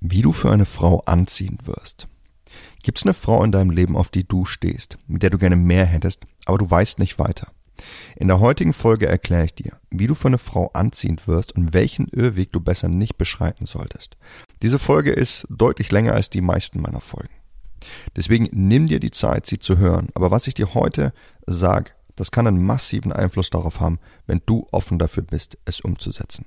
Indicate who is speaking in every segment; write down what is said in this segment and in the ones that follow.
Speaker 1: Wie du für eine Frau anziehend wirst. Gibt es eine Frau in deinem Leben, auf die du stehst, mit der du gerne mehr hättest, aber du weißt nicht weiter? In der heutigen Folge erkläre ich dir, wie du für eine Frau anziehend wirst und welchen Irrweg du besser nicht beschreiten solltest. Diese Folge ist deutlich länger als die meisten meiner Folgen. Deswegen nimm dir die Zeit, sie zu hören. Aber was ich dir heute sage, das kann einen massiven Einfluss darauf haben, wenn du offen dafür bist, es umzusetzen.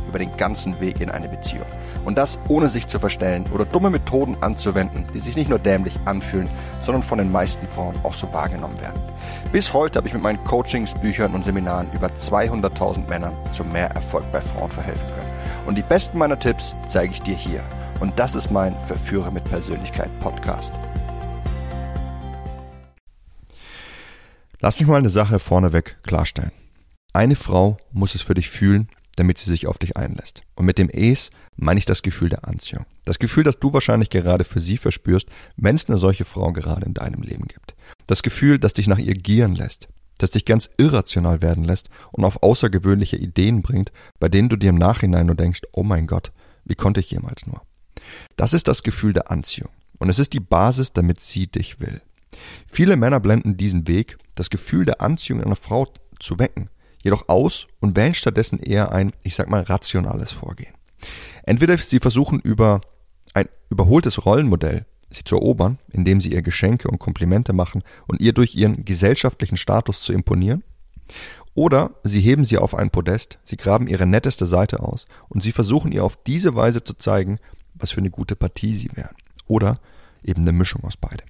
Speaker 2: über den ganzen Weg in eine Beziehung. Und das ohne sich zu verstellen oder dumme Methoden anzuwenden, die sich nicht nur dämlich anfühlen, sondern von den meisten Frauen auch so wahrgenommen werden. Bis heute habe ich mit meinen Coachings, Büchern und Seminaren über 200.000 Männern zu mehr Erfolg bei Frauen verhelfen können. Und die besten meiner Tipps zeige ich dir hier. Und das ist mein Verführer mit Persönlichkeit Podcast.
Speaker 1: Lass mich mal eine Sache vorneweg klarstellen. Eine Frau muss es für dich fühlen, damit sie sich auf dich einlässt. Und mit dem Es meine ich das Gefühl der Anziehung. Das Gefühl, das du wahrscheinlich gerade für sie verspürst, wenn es eine solche Frau gerade in deinem Leben gibt. Das Gefühl, das dich nach ihr gieren lässt, das dich ganz irrational werden lässt und auf außergewöhnliche Ideen bringt, bei denen du dir im Nachhinein nur denkst, oh mein Gott, wie konnte ich jemals nur? Das ist das Gefühl der Anziehung. Und es ist die Basis, damit sie dich will. Viele Männer blenden diesen Weg, das Gefühl der Anziehung einer Frau zu wecken, jedoch aus und wählen stattdessen eher ein, ich sag mal, rationales Vorgehen. Entweder sie versuchen über ein überholtes Rollenmodell sie zu erobern, indem sie ihr Geschenke und Komplimente machen und ihr durch ihren gesellschaftlichen Status zu imponieren, oder sie heben sie auf ein Podest, sie graben ihre netteste Seite aus und sie versuchen ihr auf diese Weise zu zeigen, was für eine gute Partie sie wären. Oder eben eine Mischung aus beide.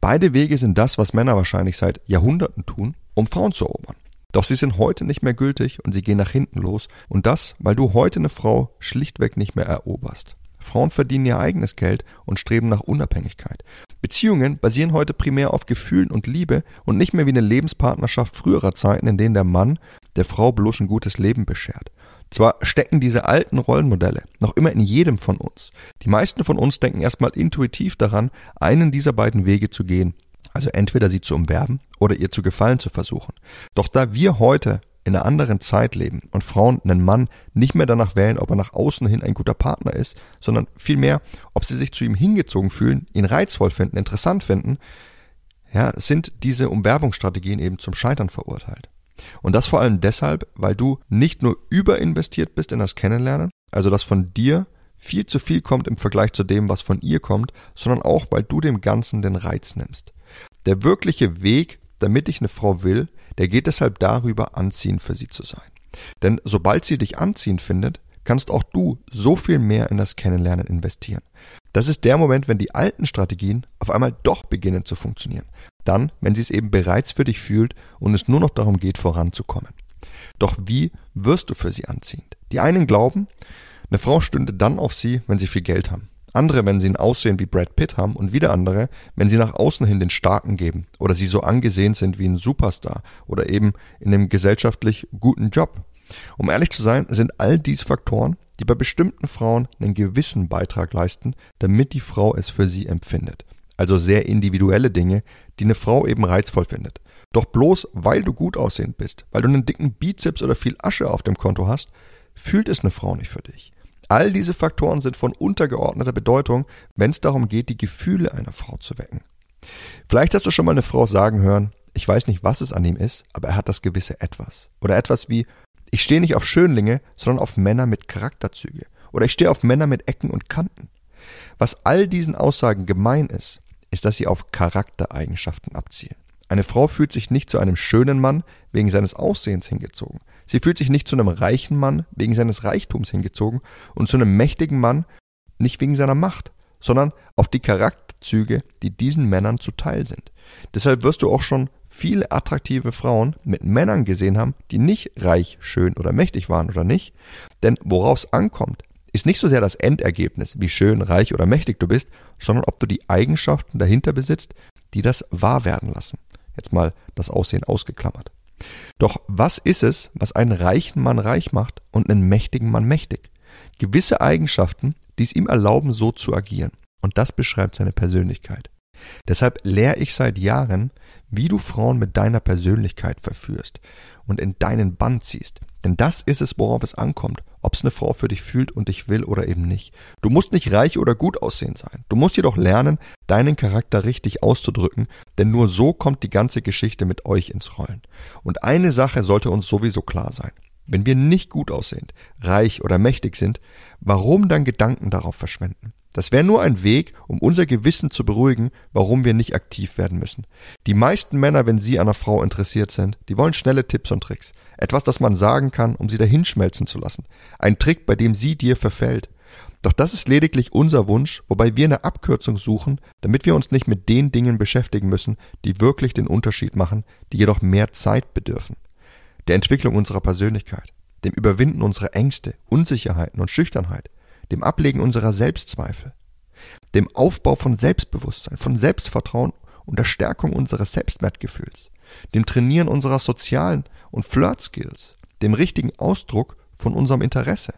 Speaker 1: Beide Wege sind das, was Männer wahrscheinlich seit Jahrhunderten tun, um Frauen zu erobern. Doch sie sind heute nicht mehr gültig und sie gehen nach hinten los. Und das, weil du heute eine Frau schlichtweg nicht mehr eroberst. Frauen verdienen ihr eigenes Geld und streben nach Unabhängigkeit. Beziehungen basieren heute primär auf Gefühlen und Liebe und nicht mehr wie eine Lebenspartnerschaft früherer Zeiten, in denen der Mann der Frau bloß ein gutes Leben beschert. Zwar stecken diese alten Rollenmodelle noch immer in jedem von uns. Die meisten von uns denken erstmal intuitiv daran, einen dieser beiden Wege zu gehen also entweder sie zu umwerben oder ihr zu gefallen zu versuchen. Doch da wir heute in einer anderen Zeit leben und Frauen einen Mann nicht mehr danach wählen, ob er nach außen hin ein guter Partner ist, sondern vielmehr, ob sie sich zu ihm hingezogen fühlen, ihn reizvoll finden, interessant finden, ja, sind diese Umwerbungsstrategien eben zum Scheitern verurteilt. Und das vor allem deshalb, weil du nicht nur überinvestiert bist in das Kennenlernen, also dass von dir viel zu viel kommt im Vergleich zu dem, was von ihr kommt, sondern auch, weil du dem Ganzen den Reiz nimmst. Der wirkliche Weg, damit dich eine Frau will, der geht deshalb darüber, anziehend für sie zu sein. Denn sobald sie dich anziehend findet, kannst auch du so viel mehr in das Kennenlernen investieren. Das ist der Moment, wenn die alten Strategien auf einmal doch beginnen zu funktionieren. Dann, wenn sie es eben bereits für dich fühlt und es nur noch darum geht, voranzukommen. Doch wie wirst du für sie anziehend? Die einen glauben, eine Frau stünde dann auf sie, wenn sie viel Geld haben andere, wenn sie ein Aussehen wie Brad Pitt haben und wieder andere, wenn sie nach außen hin den Starken geben oder sie so angesehen sind wie ein Superstar oder eben in einem gesellschaftlich guten Job. Um ehrlich zu sein, sind all dies Faktoren, die bei bestimmten Frauen einen gewissen Beitrag leisten, damit die Frau es für sie empfindet. Also sehr individuelle Dinge, die eine Frau eben reizvoll findet. Doch bloß weil du gut aussehend bist, weil du einen dicken Bizeps oder viel Asche auf dem Konto hast, fühlt es eine Frau nicht für dich. All diese Faktoren sind von untergeordneter Bedeutung, wenn es darum geht, die Gefühle einer Frau zu wecken. Vielleicht hast du schon mal eine Frau sagen hören, ich weiß nicht, was es an ihm ist, aber er hat das gewisse Etwas. Oder etwas wie, ich stehe nicht auf Schönlinge, sondern auf Männer mit Charakterzüge. Oder ich stehe auf Männer mit Ecken und Kanten. Was all diesen Aussagen gemein ist, ist, dass sie auf Charaktereigenschaften abzielen. Eine Frau fühlt sich nicht zu einem schönen Mann wegen seines Aussehens hingezogen. Sie fühlt sich nicht zu einem reichen Mann wegen seines Reichtums hingezogen und zu einem mächtigen Mann nicht wegen seiner Macht, sondern auf die Charakterzüge, die diesen Männern zuteil sind. Deshalb wirst du auch schon viele attraktive Frauen mit Männern gesehen haben, die nicht reich, schön oder mächtig waren oder nicht. Denn worauf es ankommt, ist nicht so sehr das Endergebnis, wie schön, reich oder mächtig du bist, sondern ob du die Eigenschaften dahinter besitzt, die das wahr werden lassen. Jetzt mal das Aussehen ausgeklammert. Doch was ist es, was einen reichen Mann reich macht und einen mächtigen Mann mächtig? Gewisse Eigenschaften, die es ihm erlauben, so zu agieren. Und das beschreibt seine Persönlichkeit. Deshalb lehre ich seit Jahren, wie du Frauen mit deiner Persönlichkeit verführst und in deinen Bann ziehst. Denn das ist es, worauf es ankommt, ob es eine Frau für dich fühlt und dich will oder eben nicht. Du musst nicht reich oder gut aussehen sein. Du musst jedoch lernen, deinen Charakter richtig auszudrücken, denn nur so kommt die ganze Geschichte mit euch ins Rollen. Und eine Sache sollte uns sowieso klar sein. Wenn wir nicht gut aussehen, reich oder mächtig sind, warum dann Gedanken darauf verschwenden? Das wäre nur ein Weg, um unser Gewissen zu beruhigen, warum wir nicht aktiv werden müssen. Die meisten Männer, wenn sie an einer Frau interessiert sind, die wollen schnelle Tipps und Tricks. Etwas, das man sagen kann, um sie dahinschmelzen zu lassen. Ein Trick, bei dem sie dir verfällt. Doch das ist lediglich unser Wunsch, wobei wir eine Abkürzung suchen, damit wir uns nicht mit den Dingen beschäftigen müssen, die wirklich den Unterschied machen, die jedoch mehr Zeit bedürfen. Der Entwicklung unserer Persönlichkeit, dem Überwinden unserer Ängste, Unsicherheiten und Schüchternheit, dem Ablegen unserer Selbstzweifel, dem Aufbau von Selbstbewusstsein, von Selbstvertrauen und der Stärkung unseres Selbstwertgefühls, dem Trainieren unserer sozialen und Flirt-Skills, dem richtigen Ausdruck von unserem Interesse.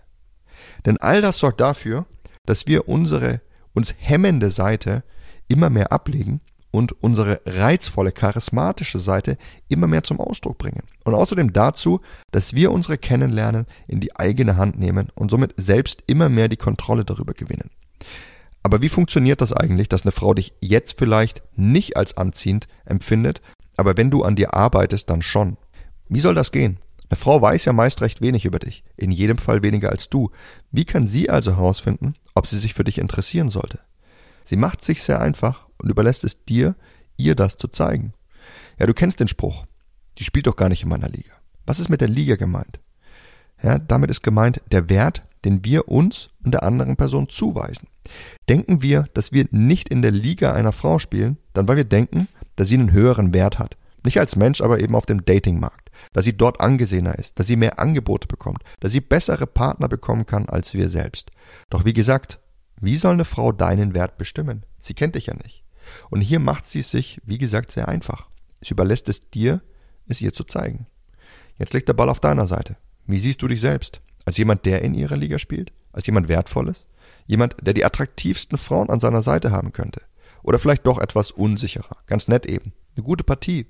Speaker 1: Denn all das sorgt dafür, dass wir unsere uns hemmende Seite immer mehr ablegen und unsere reizvolle, charismatische Seite immer mehr zum Ausdruck bringen. Und außerdem dazu, dass wir unsere Kennenlernen in die eigene Hand nehmen und somit selbst immer mehr die Kontrolle darüber gewinnen. Aber wie funktioniert das eigentlich, dass eine Frau dich jetzt vielleicht nicht als anziehend empfindet, aber wenn du an dir arbeitest, dann schon? Wie soll das gehen? Eine Frau weiß ja meist recht wenig über dich, in jedem Fall weniger als du. Wie kann sie also herausfinden, ob sie sich für dich interessieren sollte? Sie macht sich sehr einfach und überlässt es dir, ihr das zu zeigen. Ja, du kennst den Spruch. Die spielt doch gar nicht in meiner Liga. Was ist mit der Liga gemeint? Ja, damit ist gemeint der Wert, den wir uns und der anderen Person zuweisen. Denken wir, dass wir nicht in der Liga einer Frau spielen, dann weil wir denken, dass sie einen höheren Wert hat. Nicht als Mensch, aber eben auf dem Datingmarkt. Dass sie dort angesehener ist, dass sie mehr Angebote bekommt, dass sie bessere Partner bekommen kann als wir selbst. Doch wie gesagt, wie soll eine Frau deinen Wert bestimmen? Sie kennt dich ja nicht. Und hier macht sie es sich, wie gesagt, sehr einfach. Sie überlässt es dir, es ihr zu zeigen. Jetzt liegt der Ball auf deiner Seite. Wie siehst du dich selbst? Als jemand, der in ihrer Liga spielt? Als jemand Wertvolles? Jemand, der die attraktivsten Frauen an seiner Seite haben könnte? Oder vielleicht doch etwas unsicherer? Ganz nett eben. Eine gute Partie.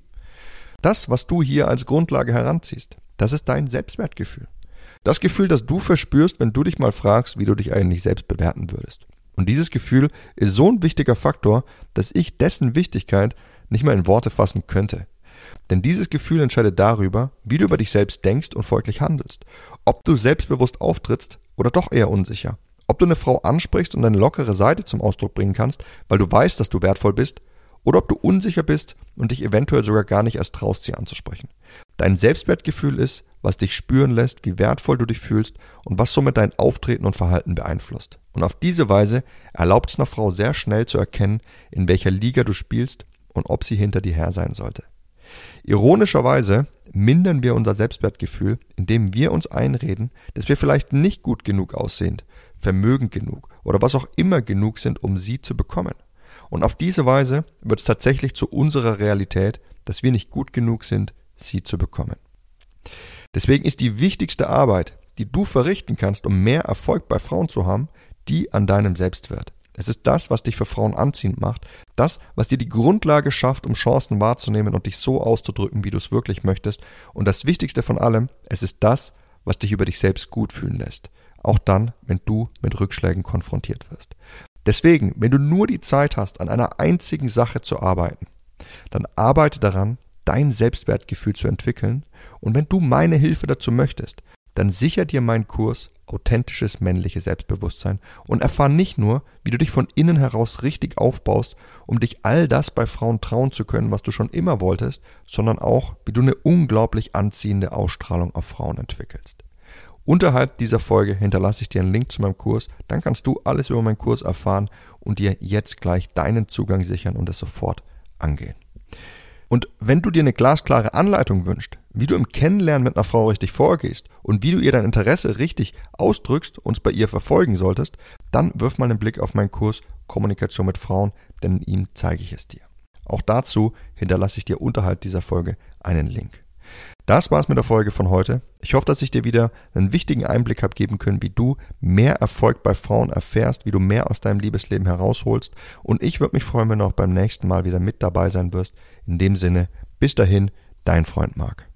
Speaker 1: Das, was du hier als Grundlage heranziehst, das ist dein Selbstwertgefühl. Das Gefühl, das du verspürst, wenn du dich mal fragst, wie du dich eigentlich selbst bewerten würdest. Und dieses Gefühl ist so ein wichtiger Faktor, dass ich dessen Wichtigkeit nicht mal in Worte fassen könnte. Denn dieses Gefühl entscheidet darüber, wie du über dich selbst denkst und folglich handelst. Ob du selbstbewusst auftrittst oder doch eher unsicher. Ob du eine Frau ansprichst und deine lockere Seite zum Ausdruck bringen kannst, weil du weißt, dass du wertvoll bist, oder ob du unsicher bist und dich eventuell sogar gar nicht erst traust, sie anzusprechen. Dein Selbstwertgefühl ist, was dich spüren lässt, wie wertvoll du dich fühlst und was somit dein Auftreten und Verhalten beeinflusst. Und auf diese Weise erlaubt es einer Frau sehr schnell zu erkennen, in welcher Liga du spielst und ob sie hinter dir her sein sollte. Ironischerweise mindern wir unser Selbstwertgefühl, indem wir uns einreden, dass wir vielleicht nicht gut genug aussehend, vermögend genug oder was auch immer genug sind, um sie zu bekommen. Und auf diese Weise wird es tatsächlich zu unserer Realität, dass wir nicht gut genug sind, sie zu bekommen. Deswegen ist die wichtigste Arbeit, die du verrichten kannst, um mehr Erfolg bei Frauen zu haben, die an deinem Selbstwert. Es ist das, was dich für Frauen anziehend macht, das, was dir die Grundlage schafft, um Chancen wahrzunehmen und dich so auszudrücken, wie du es wirklich möchtest. Und das Wichtigste von allem, es ist das, was dich über dich selbst gut fühlen lässt. Auch dann, wenn du mit Rückschlägen konfrontiert wirst. Deswegen, wenn du nur die Zeit hast, an einer einzigen Sache zu arbeiten, dann arbeite daran, dein Selbstwertgefühl zu entwickeln. Und wenn du meine Hilfe dazu möchtest, dann sicher dir meinen Kurs authentisches männliches Selbstbewusstsein und erfahr nicht nur, wie du dich von innen heraus richtig aufbaust, um dich all das bei Frauen trauen zu können, was du schon immer wolltest, sondern auch, wie du eine unglaublich anziehende Ausstrahlung auf Frauen entwickelst. Unterhalb dieser Folge hinterlasse ich dir einen Link zu meinem Kurs, dann kannst du alles über meinen Kurs erfahren und dir jetzt gleich deinen Zugang sichern und es sofort angehen. Und wenn du dir eine glasklare Anleitung wünschst, wie du im Kennenlernen mit einer Frau richtig vorgehst und wie du ihr dein Interesse richtig ausdrückst und bei ihr verfolgen solltest, dann wirf mal einen Blick auf meinen Kurs Kommunikation mit Frauen, denn in ihm zeige ich es dir. Auch dazu hinterlasse ich dir unterhalb dieser Folge einen Link. Das war's mit der Folge von heute. Ich hoffe, dass ich dir wieder einen wichtigen Einblick habe geben können, wie du mehr Erfolg bei Frauen erfährst, wie du mehr aus deinem Liebesleben herausholst. Und ich würde mich freuen, wenn du auch beim nächsten Mal wieder mit dabei sein wirst. In dem Sinne, bis dahin, dein Freund Marc.